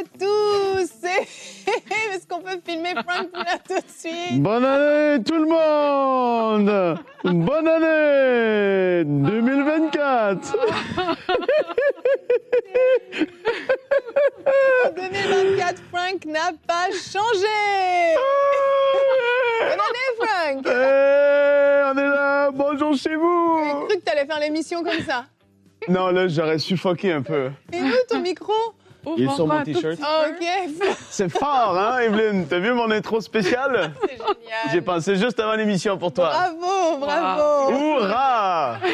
à tous. Est-ce qu'on peut filmer Frank là tout de suite? Bonne année tout le monde! Bonne année 2024 En 2024, Frank n'a pas changé! Bonne année Frank! Eh, On est là Bonjour chez J'ai vous cru que t'allais faire l'émission comme ça. Non, là, j'aurais suffoqué un peu. Et où ton micro? Il est sur mon t-shirt. Ok, C'est fort, hein, Evelyne? T'as vu mon intro spéciale? C'est génial. J'ai pensé juste avant l'émission pour toi. Bravo, bravo Hourra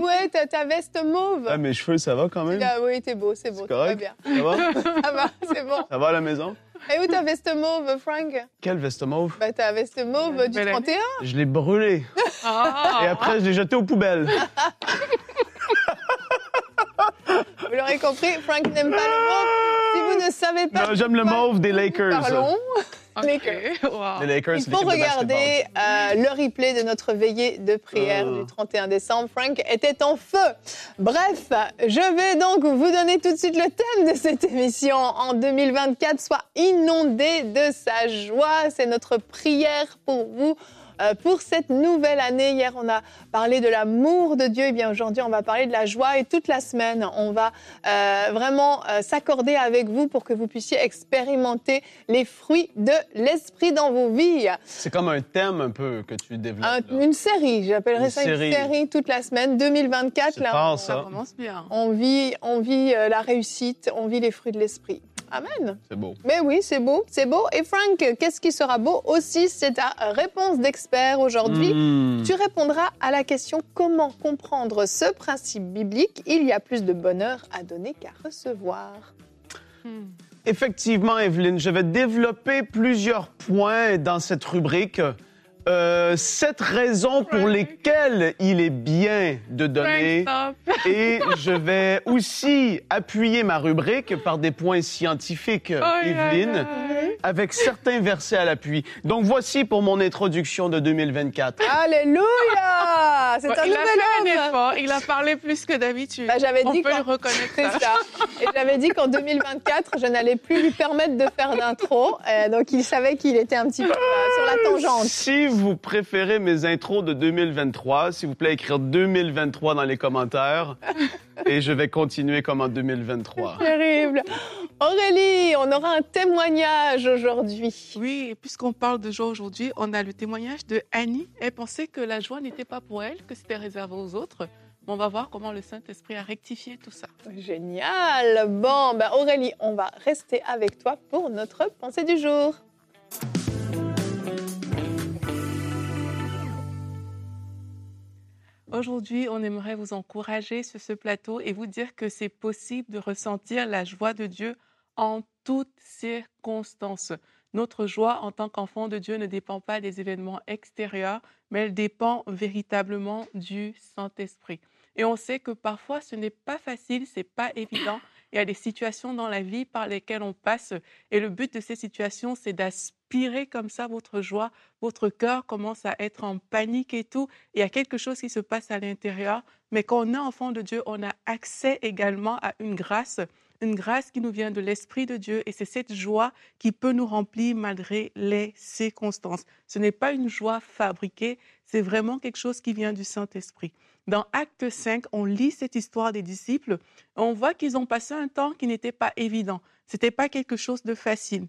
Ouais, t'as ta veste mauve. ah, Mes cheveux, ça va quand même? Ah oui, t'es beau, c'est beau, va correct bien. Ça va? Ça va, c'est bon. Ça va à la maison? Et où ta veste mauve, Frank? Quelle veste mauve? Bah ta veste mauve du Belle année. 31 Je l'ai brûlée. Et après, je l'ai jetée aux poubelles. Vous l'aurez compris, Frank n'aime pas le mauve. Si vous ne savez pas. Non, j'aime le mauve des Lakers. Parlons. Ok, Lakers. wow. Les Lakers, Il faut regarder euh, le replay de notre veillée de prière Oh. du 31 décembre. Frank était en feu. Bref, je vais donc vous donner tout de suite le thème de cette émission en 2024. Soit inondé de sa joie. C'est notre prière pour vous. Euh, pour cette nouvelle année, hier on a parlé de l'amour de Dieu, et bien aujourd'hui on va parler de la joie et toute la semaine on va euh, vraiment euh, s'accorder avec vous pour que vous puissiez expérimenter les fruits de l'esprit dans vos vies. C'est comme un thème un peu que tu développes. Un- une série, j'appellerais Une ça série. une série toute la semaine, 2024. C'est Là, fort, on, Ça ça. commence bien. on vit, on vit euh, la réussite, on vit les fruits de l'esprit. Amen. C'est beau. Mais oui, c'est beau, c'est beau. Et Frank, qu'est-ce qui sera beau aussi? C'est ta réponse d'expert aujourd'hui. Mmh. Tu répondras à la question comment comprendre ce principe biblique? Il y a plus de bonheur à donner qu'à recevoir. Hmm. Effectivement, Evelyne, je vais développer plusieurs points dans cette rubrique. Euh, sept raisons pour lesquelles il est bien de donner. Et je vais aussi appuyer ma rubrique par des points scientifiques, Evelyne, aïe. avec certains versets à l'appui. Donc voici pour mon introduction de 2024. Alléluia C'est Bon, un il a fait un effort, il a parlé plus que d'habitude. Bah, J'avais On dit peut le reconnaître. C'est ça. ça. Et j'avais dit qu'en 2024, je n'allais plus lui permettre de faire d'intro. Euh, donc il savait qu'il était un petit peu euh, sur la tangente. Si vous préférez mes intros de 2023, s'il vous plaît, écrire 2023 dans les commentaires. Et je vais continuer comme en 2023. Terrible. Aurélie, on aura un témoignage aujourd'hui. Oui, puisqu'on parle de joie aujourd'hui, on a le témoignage de Annie. Elle pensait que la joie n'était pas pour elle, que c'était réservé aux autres. On va voir comment le Saint-Esprit a rectifié tout ça. Génial. Bon, ben Aurélie, on va rester avec toi pour notre pensée du jour. Aujourd'hui, on aimerait vous encourager sur ce plateau et vous dire que c'est possible de ressentir la joie de Dieu en toutes circonstances. Notre joie en tant qu'enfant de Dieu ne dépend pas des événements extérieurs, mais elle dépend véritablement du Saint-Esprit. Et on sait que parfois ce n'est pas facile, c'est pas évident. Il y a des situations dans la vie par lesquelles on passe et le but de ces situations, c'est d'aspirer comme ça votre joie. Votre cœur commence à être en panique et tout. Il y a quelque chose qui se passe à l'intérieur, mais quand on est enfant de Dieu, on a accès également à une grâce, une grâce qui nous vient de l'Esprit de Dieu et c'est cette joie qui peut nous remplir malgré les circonstances. Ce n'est pas une joie fabriquée, c'est vraiment quelque chose qui vient du Saint-Esprit. Dans Acte 5, on lit cette histoire des disciples. On voit qu'ils ont passé un temps qui n'était pas évident. C'était pas quelque chose de facile.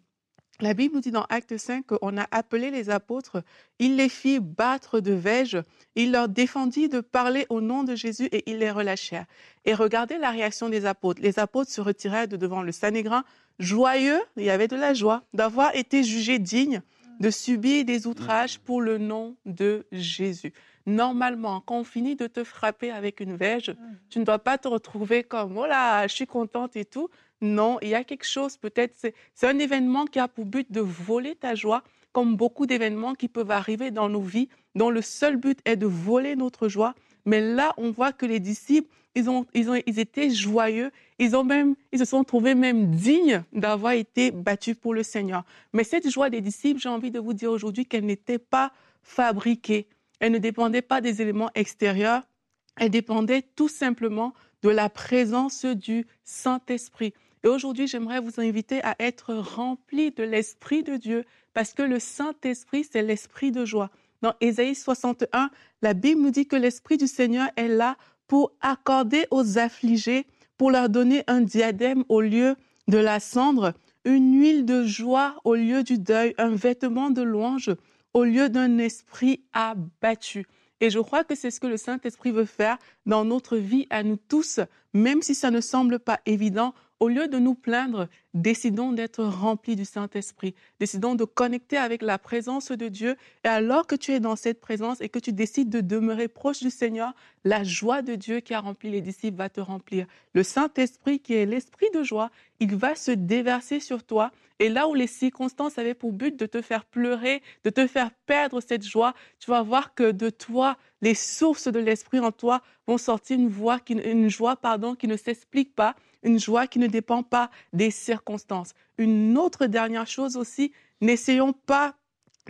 La Bible nous dit dans Acte 5 qu'on a appelé les apôtres, il les fit battre de veige, il leur défendit de parler au nom de Jésus et ils les relâchèrent. Et regardez la réaction des apôtres. Les apôtres se retirèrent de devant le Sanhédrin, joyeux, il y avait de la joie, d'avoir été jugés dignes de subir des outrages pour le nom de Jésus. Normalement, quand on finit de te frapper avec une verge, tu ne dois pas te retrouver comme oh là, je suis contente et tout. Non, il y a quelque chose, peut-être, c'est un événement qui a pour but de voler ta joie, comme beaucoup d'événements qui peuvent arriver dans nos vies, dont le seul but est de voler notre joie. Mais là, on voit que les disciples, ils, ont, ils, ont, ils étaient joyeux. Ils, ont même, ils se sont trouvés même dignes d'avoir été battus pour le Seigneur. Mais cette joie des disciples, j'ai envie de vous dire aujourd'hui qu'elle n'était pas fabriquée. Elle ne dépendait pas des éléments extérieurs. Elle dépendait tout simplement de la présence du Saint-Esprit. Et aujourd'hui, j'aimerais vous inviter à être remplis de l'Esprit de Dieu, parce que le Saint-Esprit, c'est l'Esprit de joie. Dans Ésaïe 61, la Bible nous dit que l'Esprit du Seigneur est là pour accorder aux affligés, pour leur donner un diadème au lieu de la cendre, une huile de joie au lieu du deuil, un vêtement de louange au lieu d'un esprit abattu. Et je crois que c'est ce que le Saint-Esprit veut faire dans notre vie à nous tous, même si ça ne semble pas évident. Au lieu de nous plaindre, décidons d'être remplis du Saint-Esprit. Décidons de connecter avec la présence de Dieu. Et alors que tu es dans cette présence et que tu décides de demeurer proche du Seigneur, la joie de Dieu qui a rempli les disciples va te remplir. Le Saint-Esprit, qui est l'Esprit de joie, il va se déverser sur toi. Et là où les circonstances avaient pour but de te faire pleurer, de te faire perdre cette joie, tu vas voir que de toi, les sources de l'Esprit en toi vont sortir une, voix une joie pardon, qui ne s'explique pas, une joie qui ne dépend pas des circonstances. Une autre dernière chose aussi, n'essayons pas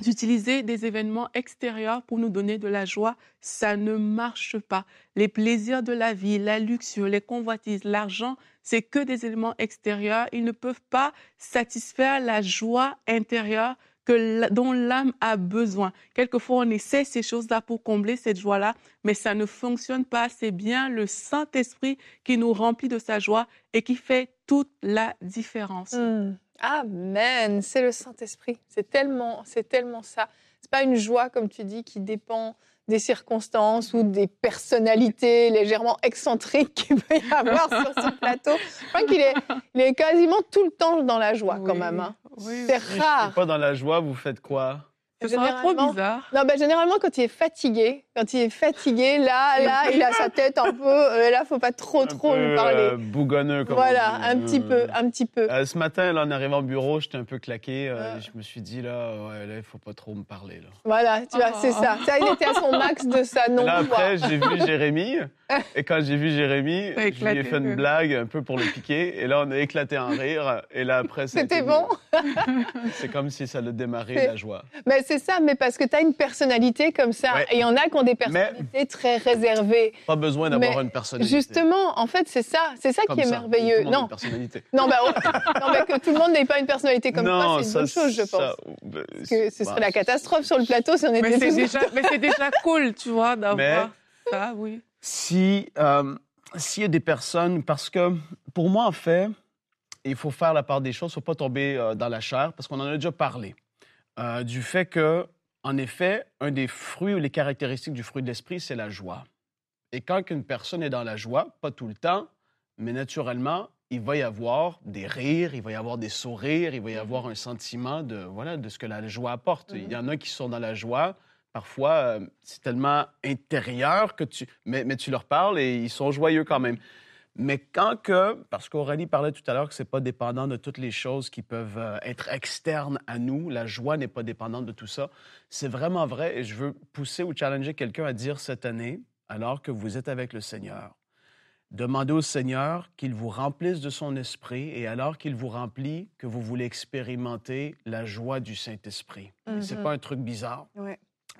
d'utiliser des événements extérieurs pour nous donner de la joie, ça ne marche pas. Les plaisirs de la vie, la luxure, les convoitises, l'argent, c'est que des éléments extérieurs. Ils ne peuvent pas satisfaire la joie intérieure que, dont l'âme a besoin. Quelquefois, on essaie ces choses-là pour combler cette joie-là, mais ça ne fonctionne pas. C'est bien le Saint-Esprit qui nous remplit de sa joie et qui fait toute la différence. Hmm. Amen. C'est le Saint-Esprit. C'est tellement, c'est tellement ça. C'est pas une joie, comme tu dis, qui dépend des circonstances ou des personnalités légèrement excentriques qu'il peut y avoir sur ce plateau. Je crois qu'il est, il est quasiment tout le temps dans la joie quand même. Hein. c'est rare. Pas dans la joie, vous faites quoi? Ce sera trop bizarre. Non, ben, généralement, quand il est fatigué, quand il est fatigué, là, là, il a sa tête un peu. Euh, là, faut pas trop, trop lui parler. Euh, bougonneux, comme Voilà, un petit peu, un petit peu. Euh, ce matin, là, en arrivant au bureau, j'étais un peu claqué. Je me suis dit, là, ouais, là, il faut pas trop me parler. Là. Voilà, tu vois, c'est ça. Ça, il était à son max de sa non Là, après, j'ai vu Jérémy. Et quand j'ai vu Jérémy, je lui ai fait une blague un peu pour le piquer. Et là, on a éclaté en rire. Et là, après, c'était bon. c'est comme si ça le démarrait la joie. Mais c'est ça, mais parce que tu as une personnalité comme ça. Et il y en a qui ont des personnalités très réservées. Pas besoin d'avoir une personnalité. Justement, en fait, c'est ça. C'est ça qui est merveilleux. non. Une personnalité. Non, bah, non, mais que tout le monde n'ait pas une personnalité comme toi, c'est une bonne chose, je pense. Bah, que ce serait la catastrophe sur le plateau si on était mais c'est déjà, mais c'est déjà cool, tu vois, d'avoir ça, oui. Si, euh, s'il y a des personnes, parce que pour moi, en fait, il faut faire la part des choses, il ne faut pas tomber euh, dans la chair, parce qu'on en a déjà parlé. Euh, du fait que en effet, un des fruits ou les caractéristiques du fruit de l'esprit, c'est la joie. Et quand une personne est dans la joie, pas tout le temps, mais naturellement, il va y avoir des rires, il va y avoir des sourires, il va y avoir un sentiment de, voilà, de ce que la joie apporte. Il y en a qui sont dans la joie, parfois, euh, c'est tellement intérieur que tu... Mais, mais tu leur parles et ils sont joyeux quand même. Mais quand que, parce qu'Aurélie parlait tout à l'heure que c'est pas dépendant de toutes les choses qui peuvent euh, être externes à nous, la joie n'est pas dépendante de tout ça, c'est vraiment vrai et je veux pousser ou challenger quelqu'un à dire cette année, alors que vous êtes avec le Seigneur, demandez au Seigneur qu'il vous remplisse de son esprit et alors qu'il vous remplit, que vous voulez expérimenter la joie du Saint-Esprit. C'est pas un truc bizarre,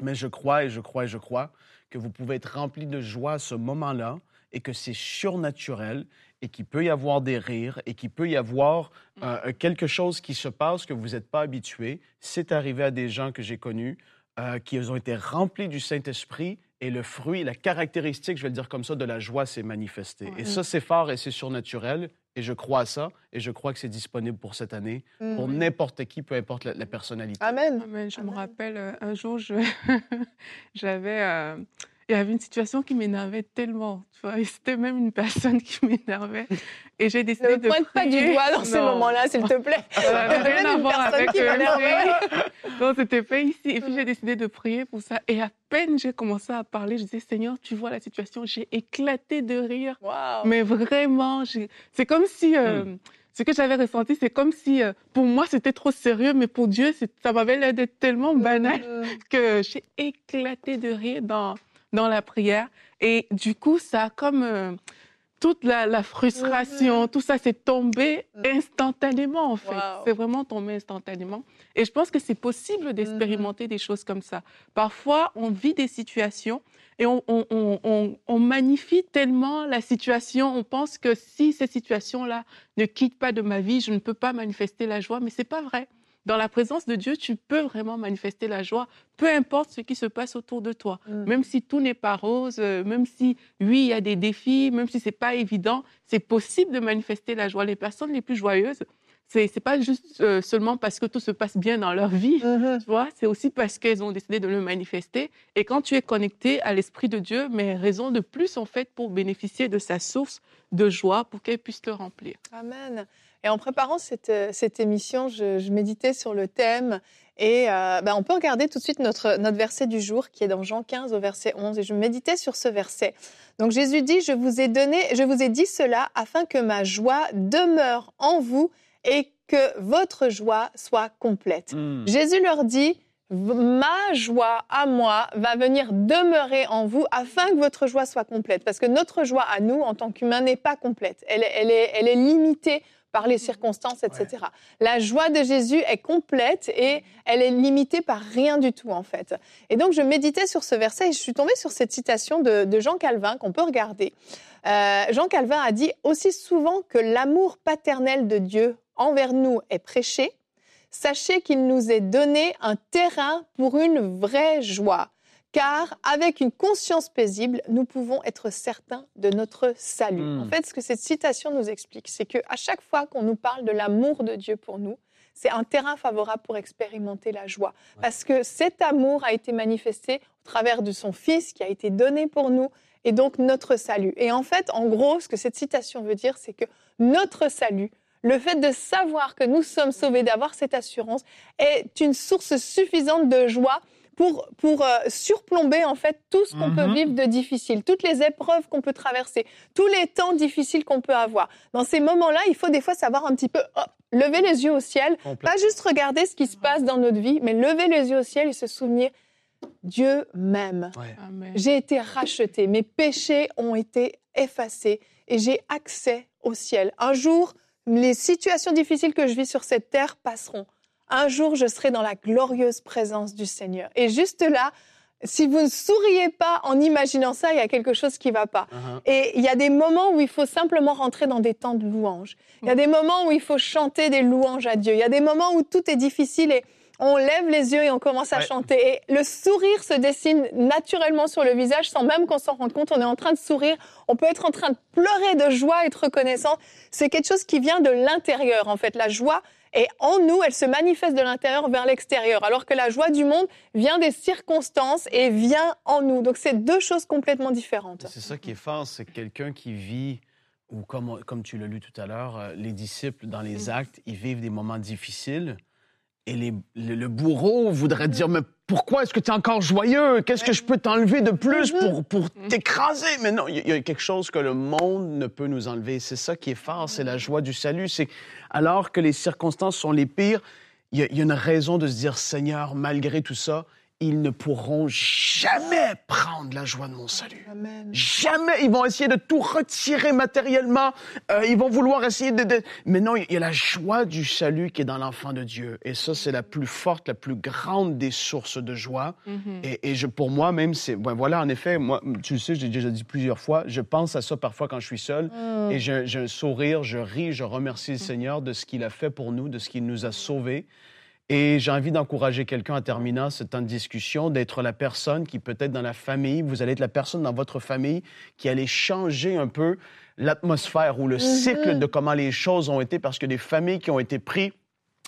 mais je crois et je crois et je crois que vous pouvez être rempli de joie à ce moment-là et que c'est surnaturel et qu'il peut y avoir des rires et qu'il peut y avoir euh, quelque chose qui se passe que vous n'êtes pas habitué. C'est arrivé à des gens que j'ai connus euh, qui ont été remplis du Saint-Esprit et le fruit, la caractéristique, je vais le dire comme ça, de la joie s'est manifestée. Et ça, c'est fort et c'est surnaturel. Et je crois à ça. Et je crois que c'est disponible pour cette année, pour mhm. n'importe qui, peu importe la, personnalité. Amen. Je me rappelle, euh, un jour, j'avais il y avait une situation qui m'énervait tellement. Tu vois, c'était même une personne qui m'énervait. Et j'ai décidé ne de. Ne pointe pas du doigt dans ces moments-là, s'il te plaît. Ça n'avait rien à voir avec qui Non, c'était pas ici. Et puis j'ai décidé de prier pour ça. Et à peine j'ai commencé à parler, je disais Seigneur, tu vois la situation. J'ai éclaté de rire. Mais vraiment, c'est comme si. Euh, hmm. ce que j'avais ressenti, c'est comme si euh, pour moi c'était trop sérieux, mais pour Dieu, ça m'avait l'air d'être tellement banal hmm. que j'ai éclaté de rire dans, dans la prière. Et du coup, ça a comme euh, toute la, frustration, tout ça, c'est tombé mm. instantanément, en fait. C'est vraiment tombé instantanément. Et je pense que c'est possible d'expérimenter mm-hmm. des choses comme ça. Parfois, on vit des situations et on, on, magnifie tellement la situation, on pense que si cette situation-là ne quitte pas de ma vie, je ne peux pas manifester la joie, mais c'est pas vrai. Dans la présence de Dieu, tu peux vraiment manifester la joie, peu importe ce qui se passe autour de toi. Mm. Même si tout n'est pas rose, euh, même si, oui, il y a des défis, même si c'est pas évident, c'est possible de manifester la joie. Les personnes les plus joyeuses, c'est n'est pas juste euh, seulement parce que tout se passe bien dans leur vie, mm-hmm. tu vois, c'est aussi parce qu'elles ont décidé de le manifester. Et quand tu es connecté à l'Esprit de Dieu, mais raison de plus, en fait, pour bénéficier de sa source de joie, pour qu'elle puisse te remplir. Amen. Et en préparant cette, euh, cette émission, je, méditais sur le thème et euh, ben on peut regarder tout de suite notre, notre verset du jour qui est dans Jean 15 au verset 11. Et je méditais sur ce verset. Donc Jésus dit, je vous ai donné, je vous ai dit cela afin que ma joie demeure en vous et que votre joie soit complète. Hmm. Jésus leur dit, ma joie à moi va venir demeurer en vous afin que votre joie soit complète. Parce que notre joie à nous, en tant qu'humains, n'est pas complète. Elle, elle, est, elle est limitée par les circonstances, etc. La joie de Jésus est complète et elle est limitée par rien du tout, en fait. Et donc, je méditais sur ce verset et je suis tombée sur cette citation de, Jean Calvin qu'on peut regarder. Euh, Jean Calvin a dit Aussi souvent que l'amour paternel de Dieu envers nous est prêché, sachez qu'il nous est donné un terrain pour une vraie joie. Car avec une conscience paisible, nous pouvons être certains de notre salut. Hmm. En fait, ce que cette citation nous explique, c'est que à chaque fois qu'on nous parle de l'amour de Dieu pour nous, c'est un terrain favorable pour expérimenter la joie. Parce que cet amour a été manifesté au travers de son Fils qui a été donné pour nous et donc notre salut. Et en fait, en gros, ce que cette citation veut dire, c'est que notre salut, le fait de savoir que nous sommes sauvés, d'avoir cette assurance, est une source suffisante de joie pour, pour euh, surplomber en fait tout ce qu'on peut mhm. vivre de difficile, toutes les épreuves qu'on peut traverser, tous les temps difficiles qu'on peut avoir. Dans ces moments-là, il faut des fois savoir un petit peu lever les yeux au ciel, pas juste regarder ce qui se passe dans notre vie, mais lever les yeux au ciel et se souvenir Dieu m'aime. J'ai été racheté, mes péchés ont été effacés et j'ai accès au ciel. Un jour, les situations difficiles que je vis sur cette terre passeront. Un jour, je serai dans la glorieuse présence du Seigneur. Et juste là, si vous ne souriez pas en imaginant ça, il y a quelque chose qui ne va pas. Uh-huh. Et il y a des moments où il faut simplement rentrer dans des temps de louange. Il y a des moments où il faut chanter des louanges à Dieu. Il y a des moments où tout est difficile et on lève les yeux et on commence à chanter. Et le sourire se dessine naturellement sur le visage sans même qu'on s'en rende compte. On est en train de sourire. On peut être en train de pleurer de joie et de reconnaissance. C'est quelque chose qui vient de l'intérieur, en fait. La joie est en nous, elle se manifeste de l'intérieur vers l'extérieur. Alors que la joie du monde vient des circonstances et vient en nous. Donc c'est deux choses complètement différentes. C'est ça qui est fort, c'est quelqu'un qui vit ou comme, comme tu l'as lu tout à l'heure, euh, les disciples, dans les mm. actes, ils vivent des moments difficiles, et le, bourreau voudrait dire, mais pourquoi est-ce que tu es encore joyeux? Qu'est-ce que je peux t'enlever de plus mm-hmm. pour, pour mm-hmm. t'écraser? Mais non, il y, a quelque chose que le monde ne peut nous enlever. C'est ça qui est fort, c'est la joie du salut. C'est alors que les circonstances sont les pires, il y, a une raison de se dire, Seigneur, malgré tout ça, ils ne pourront jamais prendre la joie de mon salut. Jamais. Ils vont essayer de tout retirer matériellement. Euh, ils vont vouloir essayer de, Mais non, il y a la joie du salut qui est dans l'enfant de Dieu. Et ça, c'est la plus forte, la plus grande des sources de joie. Mm-hmm. Et, je, pour moi, même, c'est... Ben voilà, en effet, moi, tu le sais, j'ai déjà dit plusieurs fois, je pense à ça parfois quand je suis seul. Mm. Et j'ai un sourire, je ris, je remercie le mm. Seigneur de ce qu'il a fait pour nous, de ce qu'il nous a sauvés. Et j'ai envie d'encourager quelqu'un à terminer ce temps de discussion, d'être la personne qui peut-être dans la famille, vous allez être la personne dans votre famille qui allait changer un peu l'atmosphère ou le mm-hmm. cycle de comment les choses ont été, parce que des familles qui ont été prises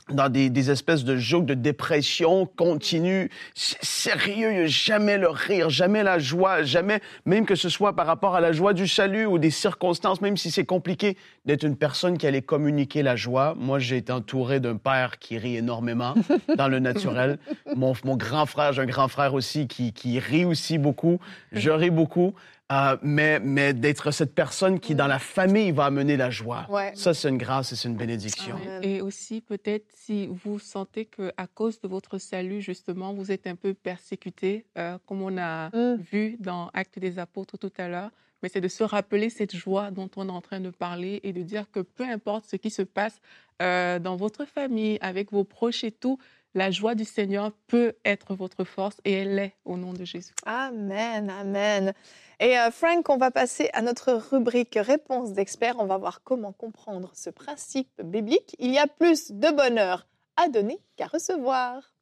dans des, des, espèces de jeux de dépression continue, sérieux, jamais le rire, jamais la joie, jamais, même que ce soit par rapport à la joie du salut ou des circonstances, même si c'est compliqué, d'être une personne qui allait communiquer la joie. Moi, j'ai été entouré d'un père qui rit énormément dans le naturel. Mon, mon grand frère, j'ai un grand frère aussi qui, qui rit aussi beaucoup. Je ris beaucoup. Euh, mais, mais d'être cette personne qui, dans la famille, va amener la joie. Ouais. Ça, c'est une grâce et c'est une bénédiction. Amen. Et aussi, peut-être, si vous sentez qu'à cause de votre salut, justement, vous êtes un peu persécuté, euh, comme on a Mm. vu dans Actes des Apôtres tout à l'heure, mais c'est de se rappeler cette joie dont on est en train de parler et de dire que peu importe ce qui se passe euh, dans votre famille, avec vos proches et tout, la joie du Seigneur peut être votre force et elle l'est au nom de Jésus. Amen, amen. Et euh, Frank, on va passer à notre rubrique réponse d'experts. On va voir comment comprendre ce principe biblique. Il y a plus de bonheur à donner qu'à recevoir.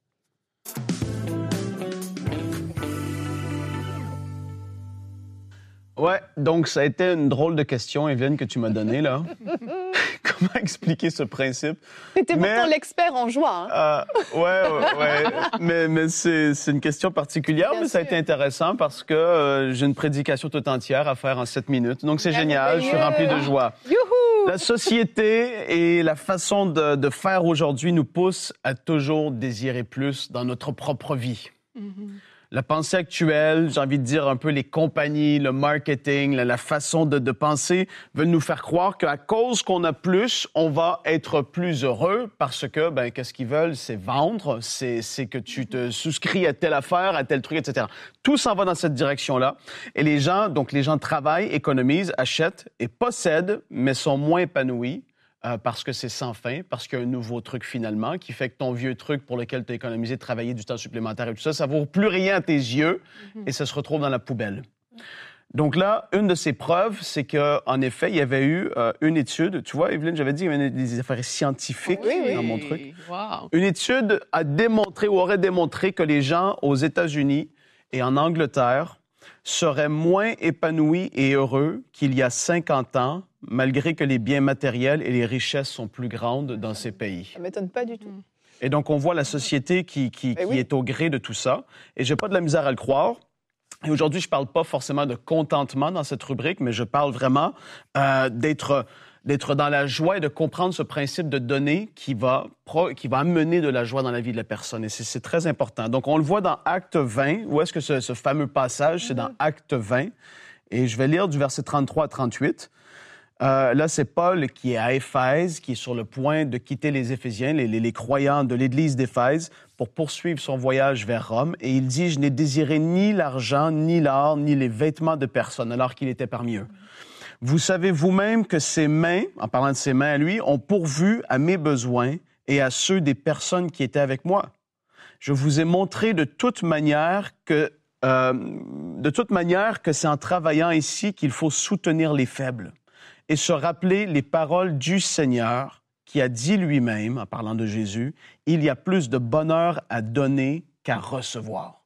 Ouais, donc ça a été une drôle de question, Evelyne, que tu m'as donnée, là. Comment expliquer ce principe? C'était Mais- pourtant l'expert en joie. hein. Euh, ouais, ouais, ouais. mais, mais c'est, une question particulière, Bien mais ça a été intéressant parce que euh, j'ai une prédication toute entière à faire en sept minutes. Donc c'est génial, je suis rempli de joie. Youhou! La société et la façon de, de faire aujourd'hui nous poussent à toujours désirer plus dans notre propre vie. La pensée actuelle, j'ai envie de dire un peu les compagnies, le marketing, la, façon de, penser veulent nous faire croire qu'à cause qu'on a plus, on va être plus heureux parce que, ben, qu'est-ce qu'ils veulent, c'est vendre, c'est, c'est que tu te souscris à telle affaire, à tel truc, etc. Tout s'en va dans cette direction-là. Et les gens, donc les gens travaillent, économisent, achètent et possèdent, mais sont moins épanouis euh, parce que c'est sans fin, parce qu'il y a un nouveau truc finalement qui fait que ton vieux truc pour lequel tu as économisé, travaillé du temps supplémentaire et tout ça, ça vaut plus rien à tes yeux et ça se retrouve dans la poubelle. Donc là, une de ces preuves, c'est qu'en effet, il y avait eu euh, une étude. Tu vois, Evelyne, j'avais dit qu'il y avait des affaires scientifiques oui. dans mon truc. Wow. Une étude a démontré ou aurait démontré que les gens aux États-Unis et en Angleterre seraient moins épanouis et heureux qu'il y a 50 ans, malgré que les biens matériels et les richesses sont plus grandes dans ces pays. Ça m'étonne pas du tout. Et donc, on voit la société qui, qui, qui oui. est au gré de tout ça. Et j'ai pas de la misère à le croire. Et aujourd'hui, je parle pas forcément de contentement dans cette rubrique, mais je parle vraiment euh, d'être d'être dans la joie et de comprendre ce principe de donner qui va, qui va amener de la joie dans la vie de la personne. Et c'est- c'est très important. Donc, on le voit dans Acte 20. Où est-ce que ce, ce fameux passage? C'est dans Acte 20. Et je vais lire du verset 33 à 38. Euh, là, c'est Paul qui est à Éphèse, qui est sur le point de quitter les Éphésiens, les, les- les croyants de l'Église d'Éphèse, pour poursuivre son voyage vers Rome. Et il dit, je n'ai désiré ni l'argent, ni l'or, ni les vêtements de personne, alors qu'il était parmi eux. Vous savez vous-même que ses mains, en parlant de ses mains à lui, ont pourvu à mes besoins et à ceux des personnes qui étaient avec moi. Je vous ai montré de toute manière que, euh, de toute manière que c'est en travaillant ici qu'il faut soutenir les faibles et se rappeler les paroles du Seigneur qui a dit lui-même, en parlant de Jésus, il y a plus de bonheur à donner qu'à recevoir.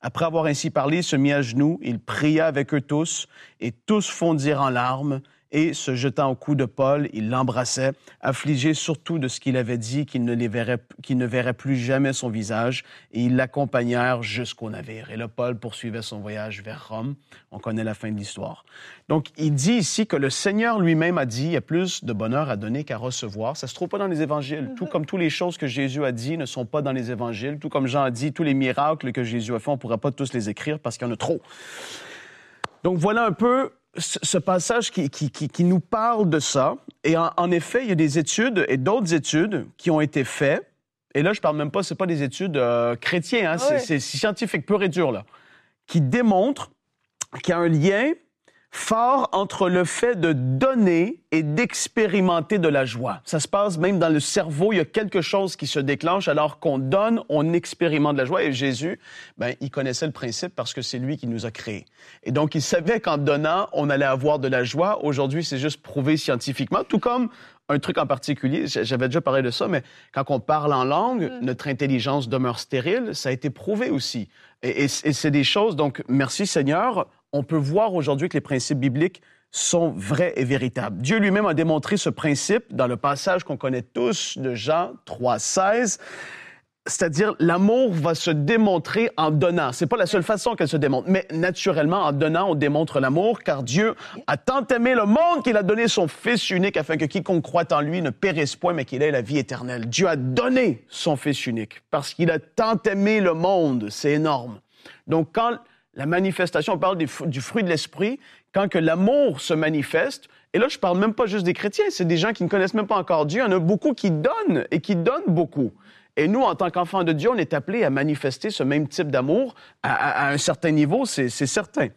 Après avoir ainsi parlé, il se mit à genoux, il pria avec eux tous, et tous fondirent en larmes, et se jetant au cou de Paul, il l'embrassait, affligé surtout de ce qu'il avait dit, qu'il ne, les verrait, qu'il ne verrait plus jamais son visage, et ils l'accompagnèrent jusqu'au navire. Et là, Paul poursuivait son voyage vers Rome. On connaît la fin de l'histoire. Donc, il dit ici que le Seigneur lui-même a dit, il y a plus de bonheur à donner qu'à recevoir. Ça se trouve pas dans les évangiles. Tout comme toutes les choses que Jésus a dit ne sont pas dans les évangiles. Tout comme Jean a dit, tous les miracles que Jésus a fait, on pourra pas tous les écrire parce qu'il y en a trop. Donc, voilà un peu ce passage qui, qui, qui, qui nous parle de ça. Et en, en effet, il y a des études et d'autres études qui ont été faites. Et là, je parle même pas, c'est pas des études euh, chrétiennes, hein, c'est- Ouais. c'est scientifique pur et dur, là, qui démontrent qu'il y a un lien fort entre le fait de donner et d'expérimenter de la joie. Ça se passe même dans le cerveau, il y a quelque chose qui se déclenche alors qu'on donne, on expérimente de la joie et Jésus, ben il connaissait le principe parce que c'est lui qui nous a créés. Et donc il savait qu'en donnant, on allait avoir de la joie. Aujourd'hui, c'est juste prouvé scientifiquement, tout comme un truc en particulier, j'avais déjà parlé de ça, mais quand on parle en langue, notre intelligence demeure stérile, ça a été prouvé aussi. Et, et c- et c'est des choses, donc merci Seigneur, on peut voir aujourd'hui que les principes bibliques sont vrais et véritables. Dieu lui-même a démontré ce principe dans le passage qu'on connaît tous de Jean 3,16. C'est-à-dire, l'amour va se démontrer en donnant. C'est pas la seule façon qu'elle se démontre, mais naturellement, en donnant, on démontre l'amour, car Dieu a tant aimé le monde qu'il a donné son Fils unique afin que quiconque croit en lui ne périsse point, mais qu'il ait la vie éternelle. Dieu a donné son Fils unique parce qu'il a tant aimé le monde. C'est énorme. Donc, quand la manifestation, on parle du fruit de l'esprit, quand que l'amour se manifeste. Et là, je parle même pas juste des chrétiens, c'est des gens qui ne connaissent même pas encore Dieu. Il y en a beaucoup qui donnent et qui donnent beaucoup. Et nous, en tant qu'enfants de Dieu, on est appelés à manifester ce même type d'amour à, un certain niveau, c'est certain.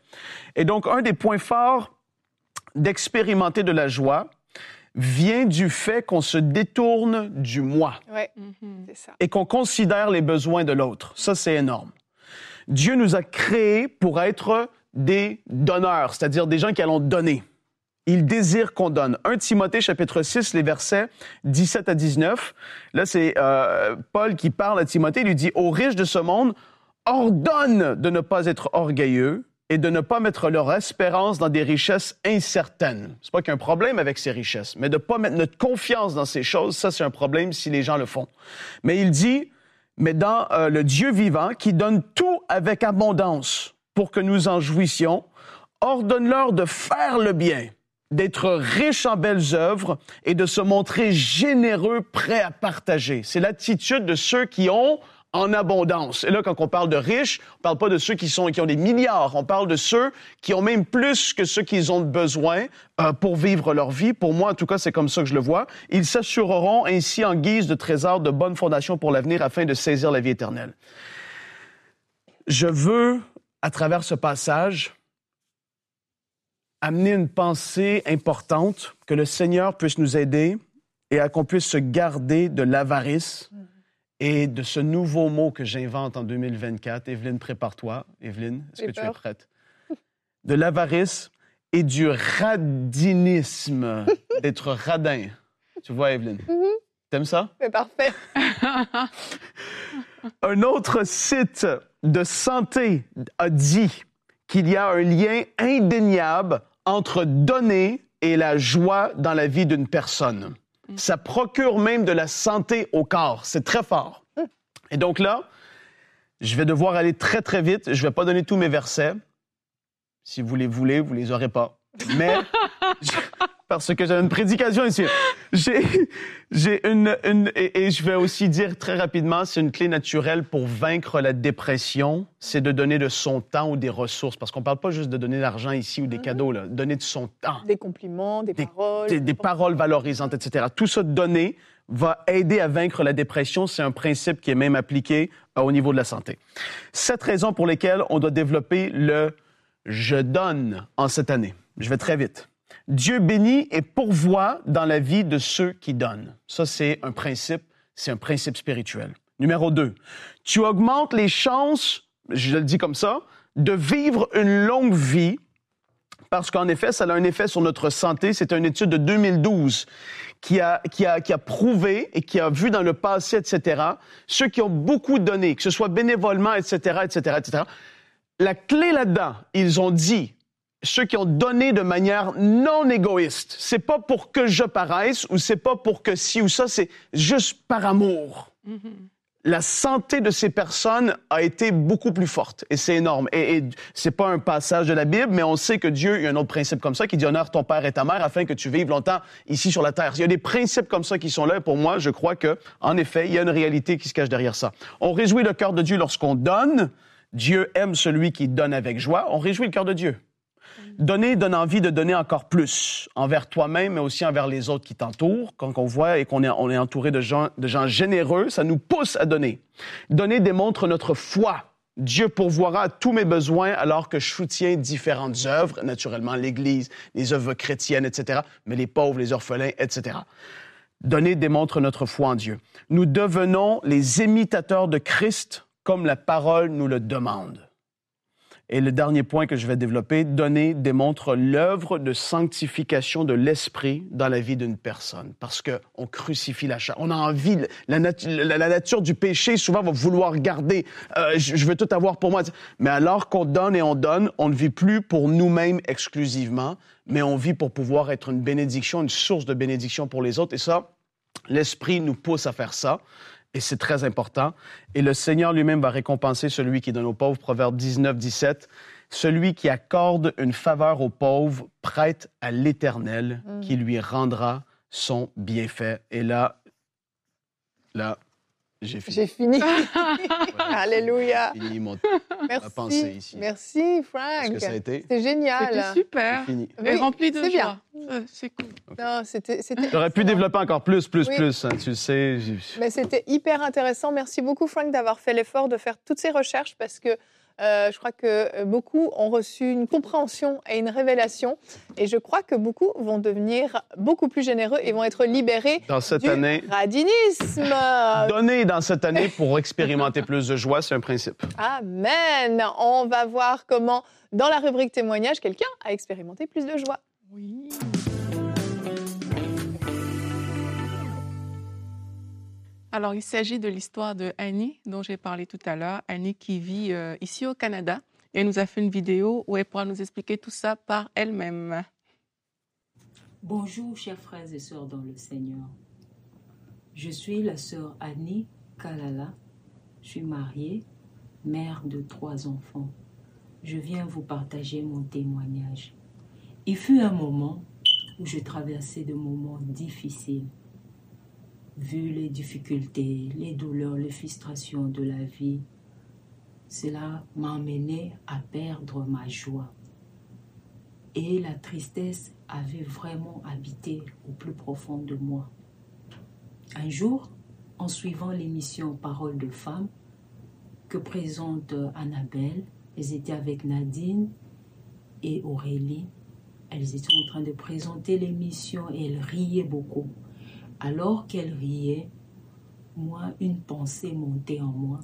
Et donc, un des points forts d'expérimenter de la joie vient du fait qu'on se détourne du moi. Ouais, mm-hmm. c'est ça. Et qu'on considère les besoins de l'autre. Ça, c'est énorme. Dieu nous a créés pour être des donneurs, c'est-à-dire des gens qui allons donner. Il désire qu'on donne. 1 Timothée chapitre 6, les versets 17 à 19. Là, c'est euh, Paul qui parle à Timothée, il lui dit, aux riches de ce monde, ordonne de ne pas être orgueilleux et de ne pas mettre leur espérance dans des richesses incertaines. C'est pas qu'il y a un problème avec ces richesses, mais de ne pas mettre notre confiance dans ces choses, ça c'est un problème si les gens le font. Mais il dit, mais dans euh, le Dieu vivant qui donne tout avec abondance pour que nous en jouissions, ordonne-leur de faire le bien, d'être riches en belles œuvres et de se montrer généreux, prêts à partager. C'est l'attitude de ceux qui ont en abondance. Et là, quand on parle de riches, on parle pas de ceux qui, sont, qui ont des milliards, on parle de ceux qui ont même plus que ceux qu'ils ont besoin euh, pour vivre leur vie. Pour moi, en tout cas, c'est comme ça que je le vois. Ils s'assureront ainsi en guise de trésor de bonnes fondations pour l'avenir afin de saisir la vie éternelle. Je veux, à travers ce passage, amener une pensée importante, que le Seigneur puisse nous aider et qu'on puisse se garder de l'avarice et de ce nouveau mot que j'invente en 2024. Evelyne, prépare-toi. Evelyne, est-ce que tu es prête? De l'avarice et du radinisme, d'être radin. Tu vois, Evelyne? Mm-hmm. T'aimes ça? C'est parfait. un autre site de santé a dit qu'il y a un lien indéniable entre donner et la joie dans la vie d'une personne. Mm. Ça procure même de la santé au corps. C'est très fort. Mm. Et donc là, je vais devoir aller très, très vite. Je ne vais pas donner tous mes versets. Si vous les voulez, vous les aurez pas. Mais parce que j'ai une prédication ici. J'ai, une, et, je vais aussi dire très rapidement, c'est une clé naturelle pour vaincre la dépression, c'est de donner de son temps ou des ressources. Parce qu'on parle pas juste de donner de l'argent ici ou des mhm. cadeaux, là. Donner de son temps. Des compliments, des, paroles. Des, paroles valorisantes, etc. Tout ça donner va aider à vaincre la dépression. C'est un principe qui est même appliqué euh, au niveau de la santé. Cette raison pour lesquelles on doit développer le je donne en cette année. Je vais très vite. Dieu bénit et pourvoit dans la vie de ceux qui donnent. Ça, c'est un principe, c'est un principe spirituel. Numéro deux, tu augmentes les chances, je le dis comme ça, de vivre une longue vie parce qu'en effet, ça a un effet sur notre santé. C'est une étude de 2012 qui a, qui, a, qui a prouvé et qui a vu dans le passé, etc., ceux qui ont beaucoup donné, que ce soit bénévolement, etc., etc., etc., la clé là-dedans, ils ont dit, ceux qui ont donné de manière non égoïste. C'est pas pour que je paraisse ou c'est pas pour que ci ou ça, c'est juste par amour. Mm-hmm. La santé de ces personnes a été beaucoup plus forte et c'est énorme. Et, et c'est pas un passage de la Bible, mais on sait que Dieu, il y a un autre principe comme ça qui dit honore ton père et ta mère afin que tu vives longtemps ici sur la terre. Il y a des principes comme ça qui sont là. Et pour moi, je crois que, en effet, il y a une réalité qui se cache derrière ça. On réjouit le cœur de Dieu lorsqu'on donne. Dieu aime celui qui donne avec joie. On réjouit le cœur de Dieu. Donner donne envie de donner encore plus envers toi-même, mais aussi envers les autres qui t'entourent. Quand on voit et qu'on est, on est entouré de gens, de gens généreux, ça nous pousse à donner. Donner démontre notre foi. Dieu pourvoira à tous mes besoins alors que je soutiens différentes œuvres, naturellement l'Église, les œuvres chrétiennes, etc., mais les pauvres, les orphelins, etc. Donner démontre notre foi en Dieu. Nous devenons les imitateurs de Christ comme la parole nous le demande. Et le dernier point que je vais développer, donner démontre l'œuvre de sanctification de l'esprit dans la vie d'une personne. Parce qu'on crucifie la chair. On a envie, la, la, nature du péché souvent va vouloir garder, euh, je, veux tout avoir pour moi. Mais alors qu'on donne et on donne, on ne vit plus pour nous-mêmes exclusivement, mais on vit pour pouvoir être une bénédiction, une source de bénédiction pour les autres. Et ça, l'esprit nous pousse à faire ça. Et c'est très important. Et le Seigneur lui-même va récompenser celui qui donne aux pauvres. Proverbe 19, 17. Celui qui accorde une faveur aux pauvres prête à l'Éternel mm. qui lui rendra son bienfait. Et là, là, j'ai fini. J'ai fini. Alléluia. Fini mon Merci. pensée ici. Merci, Frank. que ça a été? C'était génial. C'était super. Et rempli de c'est joie. bien. Euh, C'est cool. Non, c'était, J'aurais pu développer encore plus, plus, Oui. plus. hein, tu le sais. Mais c'était hyper intéressant. Merci beaucoup, Frank, d'avoir fait l'effort de faire toutes ces recherches parce que euh, je crois que euh, beaucoup ont reçu une compréhension et une révélation. Et je crois que beaucoup vont devenir beaucoup plus généreux et vont être libérés Dans cette du année, radinisme. donner dans cette année pour expérimenter plus de joie, c'est un principe. Amen. On va voir comment, dans la rubrique témoignage, quelqu'un a expérimenté plus de joie. Oui. Alors, il s'agit de l'histoire de Annie, dont j'ai parlé tout à l'heure. Annie qui vit euh, ici au Canada. Et elle nous a fait une vidéo où elle pourra nous expliquer tout ça par elle-même. Bonjour, chers frères et sœurs dans le Seigneur. Je suis la sœur Annie Kalala. Je suis mariée, mère de trois enfants. Je viens vous partager mon témoignage. Il fut un moment où je traversais de moments difficiles. Vu les difficultés, les douleurs, les frustrations de la vie, cela m'a amené à perdre ma joie. Et la tristesse avait vraiment habité au plus profond de moi. Un jour, en suivant l'émission Parole de femmes que présente Annabelle, elles étaient avec Nadine et Aurélie. Elles étaient en train de présenter l'émission et elles riaient beaucoup. Alors qu'elles riaient, moi, une pensée montait en moi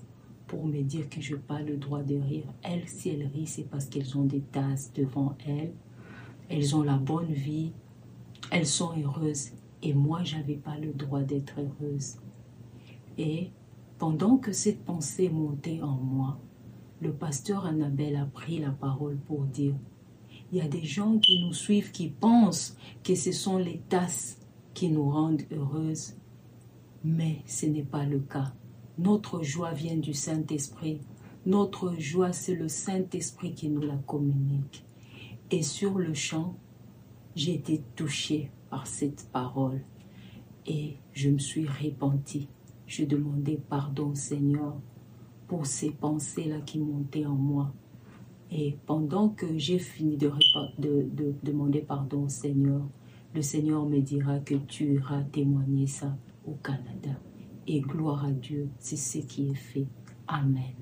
pour me dire que je n'ai pas le droit de rire. Elles, si elles rient, c'est parce qu'elles ont des tasses devant elles elles ont la bonne vie, elles sont heureuses et moi j'avais pas le droit d'être heureuse. Et pendant que cette pensée montait en moi, le pasteur Annabelle a pris la parole pour dire il y a des gens qui nous suivent qui pensent que ce sont les tasses qui nous rendent heureuses, mais ce n'est pas le cas. Notre joie vient du Saint-Esprit. Notre joie, c'est le Saint-Esprit qui nous la communique. Et sur le champ, j'ai été touchée par cette parole et je me suis repentie. Je demandais pardon, Seigneur, pour ces pensées-là qui montaient en moi. Et pendant que j'ai fini de- de demander pardon au Seigneur, le Seigneur me dira que tu iras témoigner ça au Canada. Et gloire à Dieu, c'est ce qui est fait. Amen.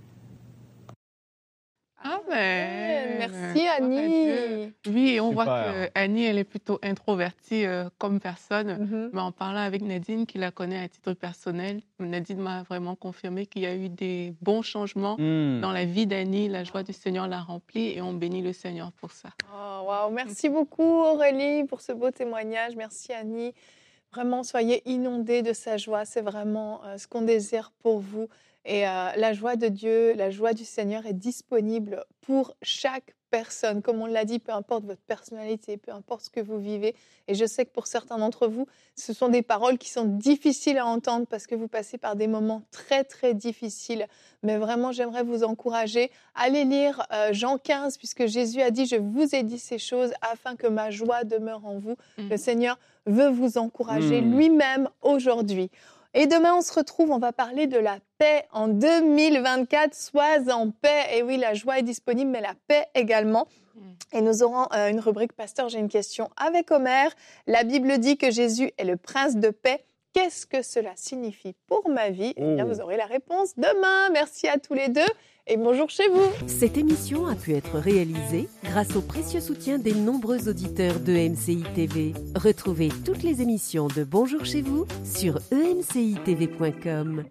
Amen. Merci. Annie. Oui, on voit que Annie, elle est plutôt introvertie euh, comme personne. Mhm. Mais en parlant avec Nadine, qui la connaît à titre personnel, Nadine m'a vraiment confirmé qu'il y a eu des bons changements Hmm. dans la vie d'Annie. La joie du Seigneur l'a remplie et on bénit le Seigneur pour ça. Oh, waouh. Merci beaucoup Aurélie pour ce beau témoignage. Merci Annie. Vraiment, soyez inondés de sa joie. C'est vraiment euh, ce qu'on désire pour vous. Et euh, la joie de Dieu, la joie du Seigneur est disponible pour chaque personne. Comme on l'a dit, peu importe votre personnalité, peu importe ce que vous vivez. Et je sais que pour certains d'entre vous, ce sont des paroles qui sont difficiles à entendre parce que vous passez par des moments très, très difficiles. Mais vraiment, j'aimerais vous encourager. Allez lire euh, Jean 15, puisque Jésus a dit, je vous ai dit ces choses afin que ma joie demeure en vous. Le Seigneur veut vous encourager Mm. lui-même aujourd'hui. Et demain, on se retrouve, on va parler de la paix en 2024. Sois en paix. Et oui, la joie est disponible, mais la paix également. Mm. Et nous aurons euh, une rubrique Pasteur, j'ai une question avec Omer. La Bible dit que Jésus est le prince de paix. Qu'est-ce que cela signifie pour ma vie? Eh bien, Oh. vous aurez la réponse demain. Merci à tous les deux et bonjour chez vous. Cette émission a pu être réalisée grâce au précieux soutien des nombreux auditeurs de MCI TV. Retrouvez toutes les émissions de Bonjour chez vous sur emcitv.com.